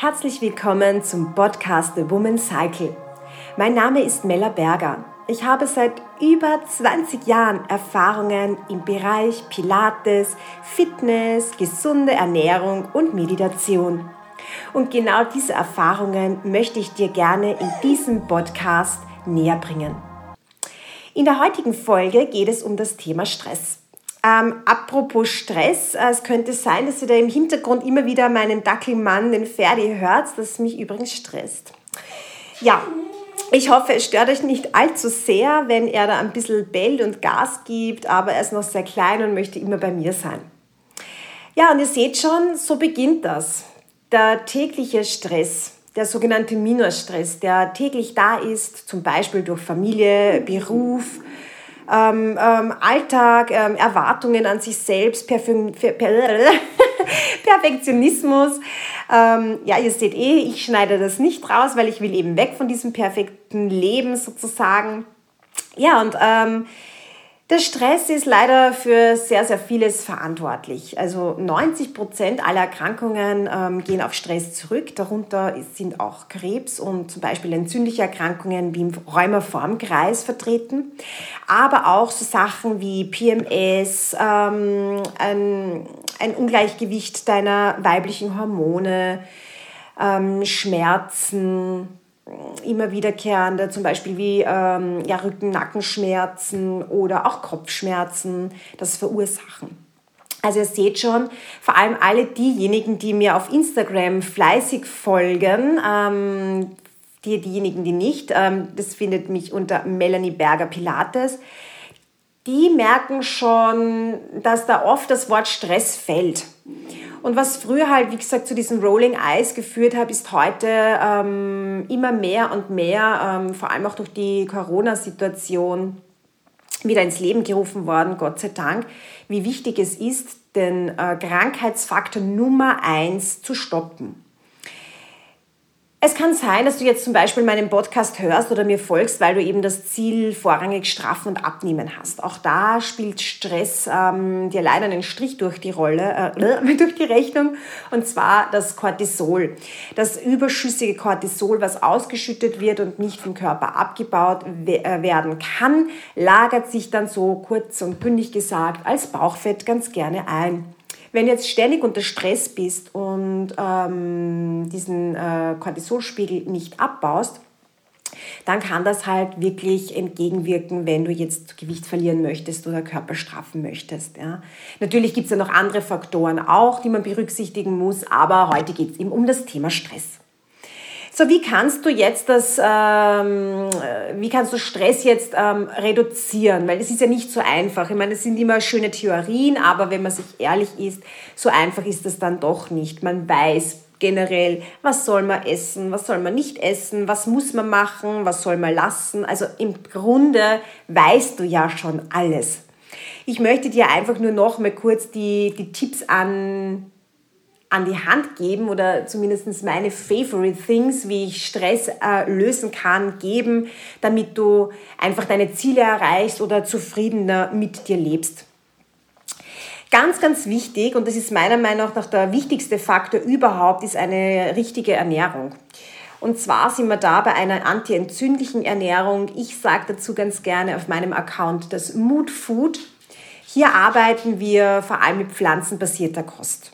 Herzlich willkommen zum Podcast The Woman Cycle. Mein Name ist Mella Berger. Ich habe seit über 20 Jahren Erfahrungen im Bereich Pilates, Fitness, gesunde Ernährung und Meditation. Und genau diese Erfahrungen möchte ich dir gerne in diesem Podcast näher bringen. In der heutigen Folge geht es um das Thema Stress. Ähm, apropos Stress, äh, es könnte sein, dass ihr da im Hintergrund immer wieder meinen Dackelmann, den Ferdi, hört, das mich übrigens stresst. Ja, ich hoffe, es stört euch nicht allzu sehr, wenn er da ein bisschen bellt und Gas gibt, aber er ist noch sehr klein und möchte immer bei mir sein. Ja, und ihr seht schon, so beginnt das. Der tägliche Stress, der sogenannte Minusstress, der täglich da ist, zum Beispiel durch Familie, Beruf, ähm, ähm, Alltag, ähm, Erwartungen an sich selbst, Perfe per Perfektionismus. Ähm, ja, ihr seht eh, ich schneide das nicht raus, weil ich will eben weg von diesem perfekten Leben sozusagen. Ja, und ähm, der Stress ist leider für sehr, sehr vieles verantwortlich. Also 90 Prozent aller Erkrankungen ähm, gehen auf Stress zurück. Darunter sind auch Krebs und zum Beispiel entzündliche Erkrankungen wie im Rheumaformkreis vertreten. Aber auch so Sachen wie PMS, ähm, ein, ein Ungleichgewicht deiner weiblichen Hormone, ähm, Schmerzen, immer wiederkehrende, zum Beispiel wie ähm, ja, Rücken-Nackenschmerzen oder auch Kopfschmerzen, das verursachen. Also ihr seht schon, vor allem alle diejenigen, die mir auf Instagram fleißig folgen, ähm, die, diejenigen, die nicht, ähm, das findet mich unter Melanie Berger Pilates, die merken schon, dass da oft das Wort Stress fällt. Und was früher halt, wie gesagt, zu diesem Rolling Eyes geführt hat, ist heute ähm, immer mehr und mehr, ähm, vor allem auch durch die Corona-Situation, wieder ins Leben gerufen worden, Gott sei Dank, wie wichtig es ist, den äh, Krankheitsfaktor Nummer eins zu stoppen. Es kann sein, dass du jetzt zum Beispiel meinen Podcast hörst oder mir folgst, weil du eben das Ziel vorrangig straffen und abnehmen hast. Auch da spielt Stress ähm, dir leider einen Strich durch die Rolle, äh, durch die Rechnung, und zwar das Cortisol. Das überschüssige Cortisol, was ausgeschüttet wird und nicht vom Körper abgebaut äh, werden kann, lagert sich dann so kurz und bündig gesagt als Bauchfett ganz gerne ein. Wenn du jetzt ständig unter Stress bist und ähm, diesen äh, Cortisolspiegel nicht abbaust, dann kann das halt wirklich entgegenwirken, wenn du jetzt Gewicht verlieren möchtest oder Körper straffen möchtest. Ja. Natürlich gibt es ja noch andere Faktoren auch, die man berücksichtigen muss, aber heute geht es eben um das Thema Stress. So, wie kannst du jetzt das, ähm, wie kannst du Stress jetzt ähm, reduzieren? Weil es ist ja nicht so einfach. Ich meine, es sind immer schöne Theorien, aber wenn man sich ehrlich ist, so einfach ist das dann doch nicht. Man weiß generell, was soll man essen, was soll man nicht essen, was muss man machen, was soll man lassen. Also im Grunde weißt du ja schon alles. Ich möchte dir einfach nur noch mal kurz die, die Tipps an an die Hand geben oder zumindest meine Favorite Things, wie ich Stress äh, lösen kann, geben, damit du einfach deine Ziele erreichst oder zufriedener mit dir lebst. Ganz, ganz wichtig, und das ist meiner Meinung nach der wichtigste Faktor überhaupt, ist eine richtige Ernährung. Und zwar sind wir da bei einer antientzündlichen Ernährung. Ich sage dazu ganz gerne auf meinem Account das Mood Food. Hier arbeiten wir vor allem mit pflanzenbasierter Kost.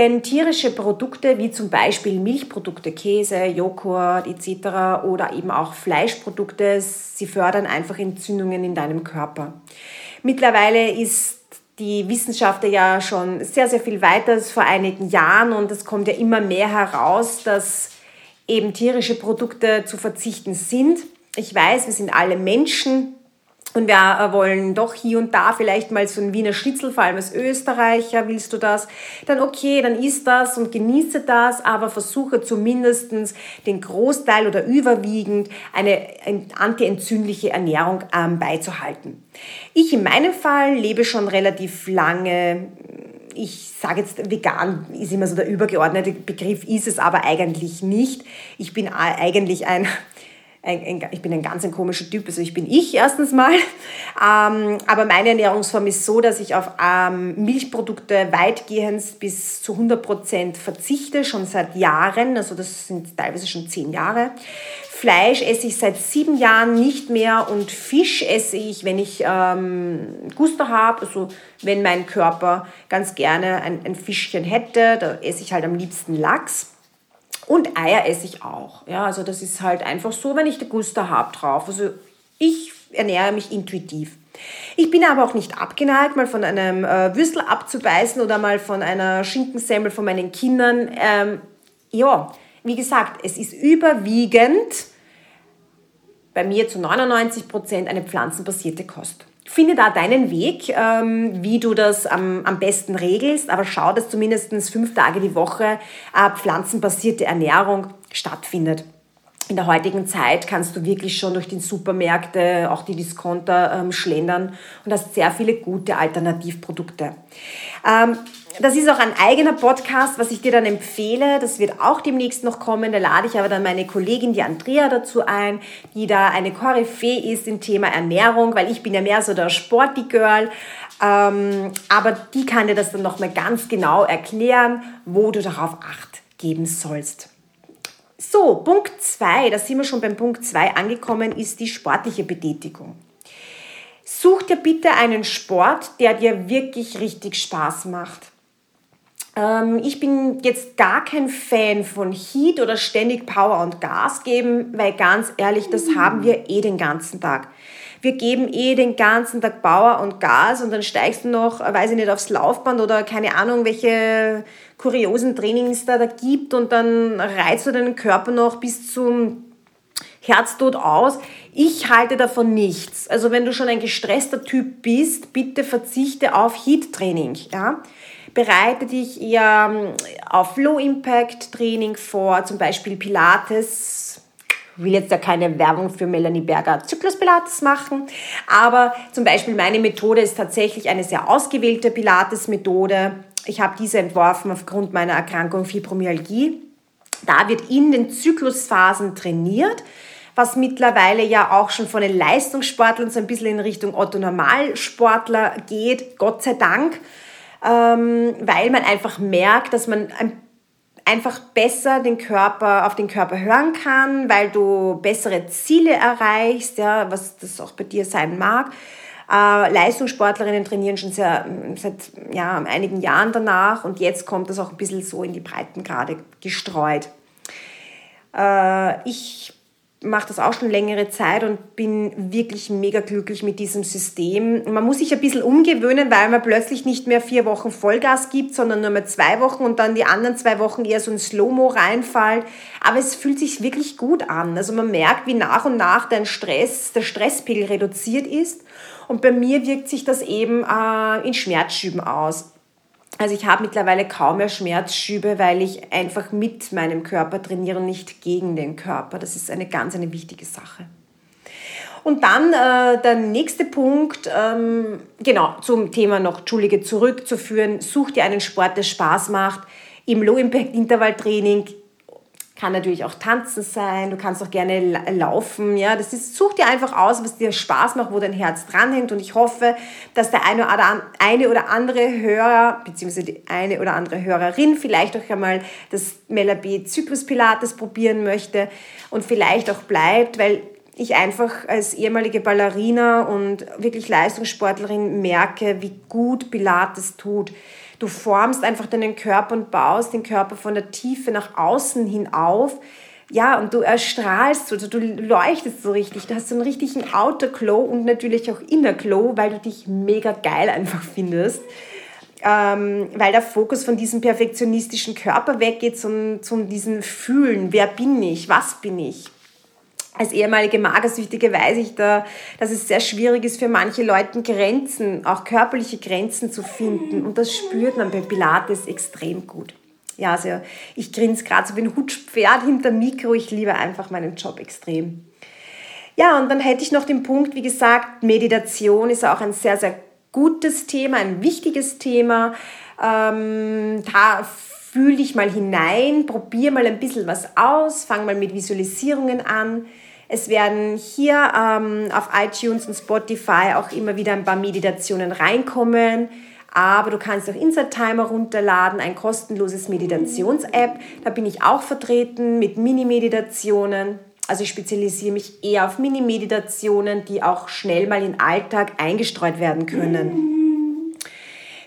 Denn tierische Produkte wie zum Beispiel Milchprodukte, Käse, Joghurt etc. oder eben auch Fleischprodukte, sie fördern einfach Entzündungen in deinem Körper. Mittlerweile ist die Wissenschaft ja schon sehr, sehr viel weiter als vor einigen Jahren und es kommt ja immer mehr heraus, dass eben tierische Produkte zu verzichten sind. Ich weiß, wir sind alle Menschen, und wir äh, wollen doch hier und da vielleicht mal so ein Wiener Schnitzel, vor allem als Österreicher, willst du das? Dann okay, dann isst das und genieße das, aber versuche zumindest den Großteil oder überwiegend eine antientzündliche Ernährung ähm, beizuhalten. Ich in meinem Fall lebe schon relativ lange ich sage jetzt, vegan ist immer so der übergeordnete Begriff, ist es aber eigentlich nicht. Ich bin eigentlich ein ein, ein, ich bin ein ganz ein komischer Typ, also ich bin ich erstens mal, ähm, aber meine Ernährungsform ist so, dass ich auf ähm, Milchprodukte weitgehend bis zu 100 Prozent verzichte, schon seit Jahren, also das sind teilweise schon zehn Jahre. Fleisch esse ich seit sieben Jahren nicht mehr und Fisch esse ich, wenn ich ähm, Gusto habe, also wenn mein Körper ganz gerne ein, ein Fischchen hätte, da esse ich halt am liebsten Lachs. Und Eier esse ich auch. Ja, also das ist halt einfach so, wenn ich die Gusto habe drauf. Also ich ernähre mich intuitiv. Ich bin aber auch nicht abgeneigt, mal von einem äh, Würstel abzubeißen oder mal von einer Schinkensemmel von meinen Kindern. Ähm, ja, wie gesagt, es ist überwiegend bei mir zu 99 Prozent eine pflanzenbasierte Kost. Finde da deinen Weg, ähm, wie du das am, besten regelst, aber schau, dass zumindest fünf Tage die Woche äh, pflanzenbasierte Ernährung stattfindet. In der heutigen Zeit kannst du wirklich schon durch die Supermärkte, auch die Discounter ähm, schlendern und hast sehr viele gute Alternativprodukte. Ähm, das ist auch ein eigener Podcast, was ich dir dann empfehle. Das wird auch demnächst noch kommen. Da lade ich aber dann meine Kollegin, die Andrea, dazu ein, die da eine Koryphäe ist im Thema Ernährung, weil ich bin ja mehr so der Sporty-Girl. Ähm, aber die kann dir das dann nochmal ganz genau erklären, wo du darauf Acht geben sollst. So, Punkt 2, da sind wir schon beim Punkt 2 angekommen, ist die sportliche Betätigung. Such dir bitte einen Sport, der dir wirklich richtig Spaß macht. Ähm, ich bin jetzt gar kein Fan von Heat oder ständig Power und Gas geben, weil ganz ehrlich, das haben wir eh den ganzen Tag. Wir geben eh den ganzen Tag Power und Gas und dann steigst du noch, weiß ich nicht, aufs Laufband oder keine Ahnung, welche kuriosen Trainings da, da gibt und dann reizt du deinen Körper noch bis zum Herztod aus. Ich halte davon nichts. Also wenn du schon ein gestresster Typ bist, bitte verzichte auf Heat-Training. Ja? bereite dich eher ähm, auf Low-Impact-Training vor, zum Beispiel Pilates. Will jetzt ja keine Werbung für Melanie Berger Zyklus Pilates machen, aber zum Beispiel meine Methode ist tatsächlich eine sehr ausgewählte Pilates-Methode. Ich habe diese entworfen aufgrund meiner Erkrankung Fibromyalgie. Da wird in den Zyklusphasen trainiert was mittlerweile ja auch schon von den Leistungssportlern so ein bisschen in Richtung Otto Normalsportler geht, Gott sei Dank ähm, weil man einfach merkt, dass man einfach besser den Körper, auf den Körper hören kann, weil du bessere Ziele erreichst, ja, was das auch bei dir sein mag. Äh, Leistungssportlerinnen trainieren schon sehr, seit ja, einigen Jahren danach und jetzt kommt das auch ein bisschen so in die Breitengrade gestreut. Äh, ich mache das auch schon längere Zeit und bin wirklich mega glücklich mit diesem System. Man muss sich ein bisschen umgewöhnen, weil man plötzlich nicht mehr vier Wochen Vollgas gibt, sondern nur mehr zwei Wochen und dann die anderen zwei Wochen eher so ein Slow-Mo reinfällt. Aber es fühlt sich wirklich gut an. Also man merkt, wie nach und nach dein Stress, der Stresspegel reduziert ist. Und bei mir wirkt sich das eben äh, in Schmerzschüben aus. Also ich habe mittlerweile kaum mehr Schmerzschübe, weil ich einfach mit meinem Körper trainiere nicht gegen den Körper. Das ist eine ganz eine wichtige Sache. Und dann äh, der nächste Punkt, ähm, genau, zum Thema noch, Entschuldige, zurückzuführen. Such dir einen Sport, der Spaß macht. Im Low-Impact-Intervalltraining kann natürlich auch tanzen sein, du kannst auch gerne laufen, ja, das ist, such dir einfach aus, was dir Spaß macht, wo dein Herz dranhängt. Und ich hoffe, dass der eine oder, andere Hörer, beziehungsweise die eine oder andere Hörerin vielleicht auch einmal das Melabé Zyklus Pilates probieren möchte und vielleicht auch bleibt, weil ich einfach als ehemalige Ballerina und wirklich Leistungssportlerin merke, wie gut Pilates tut. Du formst einfach deinen Körper und baust den Körper von der Tiefe nach außen hin auf. Ja, und du erstrahlst so, du leuchtest so richtig. Du hast so einen richtigen Outer Glow und natürlich auch Inner Glow, weil du dich mega geil einfach findest. Ähm, weil der Fokus von diesem perfektionistischen Körper weggeht zum, zum diesen Fühlen. Wer bin ich? Was bin ich? Als ehemalige Magersüchtige weiß ich da, dass es sehr schwierig ist für manche Leute Grenzen, auch körperliche Grenzen zu finden. Und das spürt man bei Pilates extrem gut. Ja, also ich grinse gerade so wie ein Hutschpferd hinter Mikro. Ich liebe einfach meinen Job extrem. Ja, und dann hätte ich noch den Punkt, wie gesagt, Meditation ist auch ein sehr, sehr gutes Thema, ein wichtiges Thema. Ähm, da fühl dich mal hinein, probier mal ein bisschen was aus, fang mal mit Visualisierungen an Es werden hier ähm, auf iTunes und Spotify auch immer wieder ein paar Meditationen reinkommen. Aber du kannst auch Inside Timer runterladen, ein kostenloses Meditations-App. Da bin ich auch vertreten mit Mini-Meditationen. Also ich spezialisiere mich eher auf Mini-Meditationen, die auch schnell mal in den Alltag eingestreut werden können.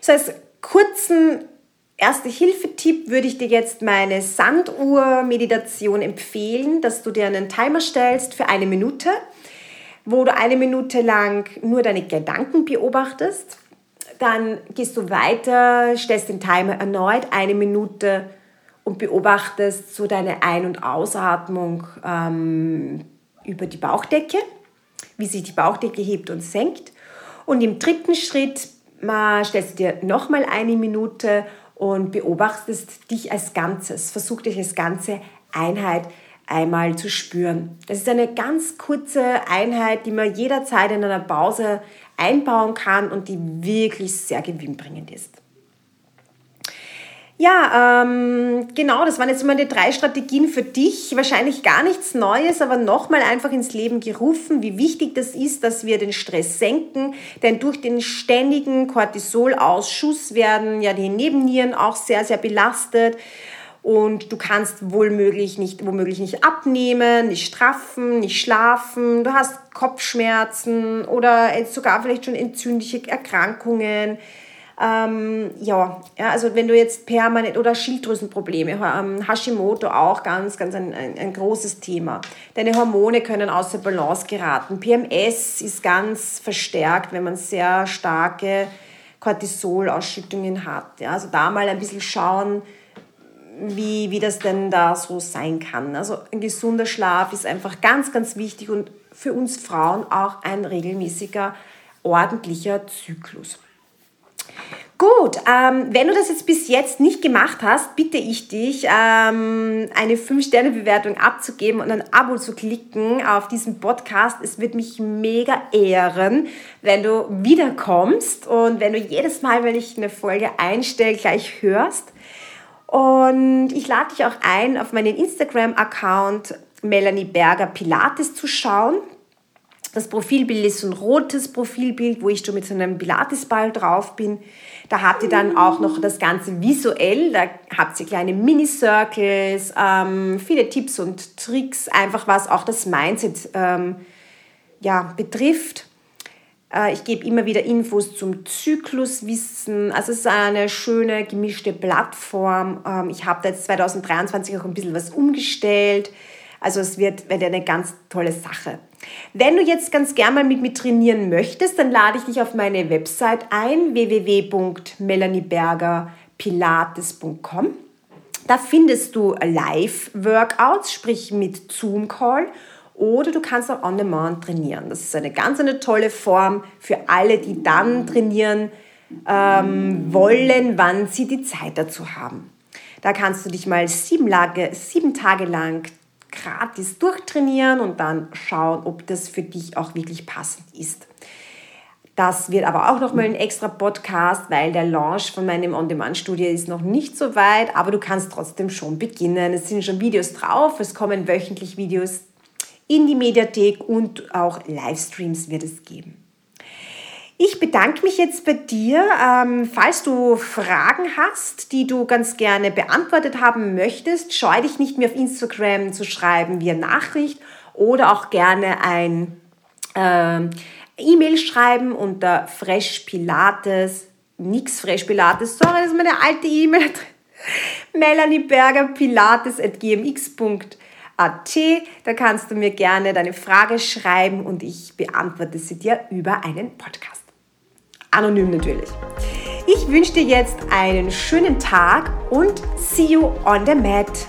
So als kurzen Erste-Hilfe-Tipp würde ich dir jetzt meine Sanduhr-Meditation empfehlen, dass du dir einen Timer stellst für eine Minute, wo du eine Minute lang nur deine Gedanken beobachtest. Dann gehst du weiter, stellst den Timer erneut eine Minute und beobachtest so deine Ein- und Ausatmung ähm, über die Bauchdecke, wie sich die Bauchdecke hebt und senkt. Und im dritten Schritt mal, stellst du dir nochmal eine Minute und beobachtest dich als Ganzes. Versuch dich als ganze Einheit einmal zu spüren. Das ist eine ganz kurze Einheit, die man jederzeit in einer Pause einbauen kann und die wirklich sehr gewinnbringend ist. Ja, ähm, genau, das waren jetzt meine drei Strategien für dich. Wahrscheinlich gar nichts Neues, aber nochmal einfach ins Leben gerufen, wie wichtig das ist, dass wir den Stress senken. Denn durch den ständigen Cortisolausschuss werden ja die Nebennieren auch sehr, sehr belastet. Und du kannst womöglich nicht, womöglich nicht abnehmen, nicht straffen, nicht schlafen. Du hast Kopfschmerzen oder sogar vielleicht schon entzündliche Erkrankungen ähm, ja, ja, also wenn du jetzt permanent oder Schilddrüsenprobleme, ähm, Hashimoto auch ganz, ganz ein, ein, ein, großes Thema. Deine Hormone können außer Balance geraten. PMS ist ganz verstärkt, wenn man sehr starke Cortisolausschüttungen hat. Ja, also da mal ein bisschen schauen, wie, wie das denn da so sein kann. Also ein gesunder Schlaf ist einfach ganz, ganz wichtig und für uns Frauen auch ein regelmäßiger, ordentlicher Zyklus. Gut, ähm, wenn du das jetzt bis jetzt nicht gemacht hast, bitte ich dich, ähm, eine 5-Sterne-Bewertung abzugeben und ein Abo zu klicken auf diesen Podcast. Es wird mich mega ehren, wenn du wiederkommst und wenn du jedes Mal, wenn ich eine Folge einstelle, gleich hörst. Und ich lade dich auch ein, auf meinen Instagram-Account Melanie Berger Pilates zu schauen. Das Profilbild ist so ein rotes Profilbild, wo ich schon mit so einem Pilatesball drauf bin. Da habt ihr dann auch noch das Ganze visuell. Da habt ihr kleine Mini-Circles, ähm, viele Tipps und Tricks, einfach was auch das Mindset ähm, ja, betrifft. Äh, ich gebe immer wieder Infos zum Zykluswissen. Also es ist eine schöne gemischte Plattform. Ähm, ich habe da jetzt 2023 auch ein bisschen was umgestellt. Also es wird, wird eine ganz tolle Sache. Wenn du jetzt ganz gerne mal mit mir trainieren möchtest, dann lade ich dich auf meine Website ein, www.melaniebergerpilates.com. Da findest du Live-Workouts, sprich mit Zoom-Call oder du kannst auch on demand trainieren. Das ist eine ganz eine tolle Form für alle, die dann trainieren ähm, wollen, wann sie die Zeit dazu haben. Da kannst du dich mal sieben, Lage, sieben Tage lang gratis durchtrainieren und dann schauen, ob das für dich auch wirklich passend ist. Das wird aber auch nochmal ein extra Podcast, weil der Launch von meinem On-Demand-Studio ist noch nicht so weit, aber du kannst trotzdem schon beginnen. Es sind schon Videos drauf, es kommen wöchentlich Videos in die Mediathek und auch Livestreams wird es geben. Ich bedanke mich jetzt bei dir. Ähm, falls du Fragen hast, die du ganz gerne beantwortet haben möchtest, scheue dich nicht mehr auf Instagram zu schreiben via Nachricht oder auch gerne ein äh, E-Mail schreiben unter freshpilates, nix freshpilates, sorry, das ist meine alte E-Mail. Melanie Berger Pilates at gmx.at. Da kannst du mir gerne deine Frage schreiben und ich beantworte sie dir über einen Podcast anonym natürlich. Ich wünsche dir jetzt einen schönen Tag und see you on the mat.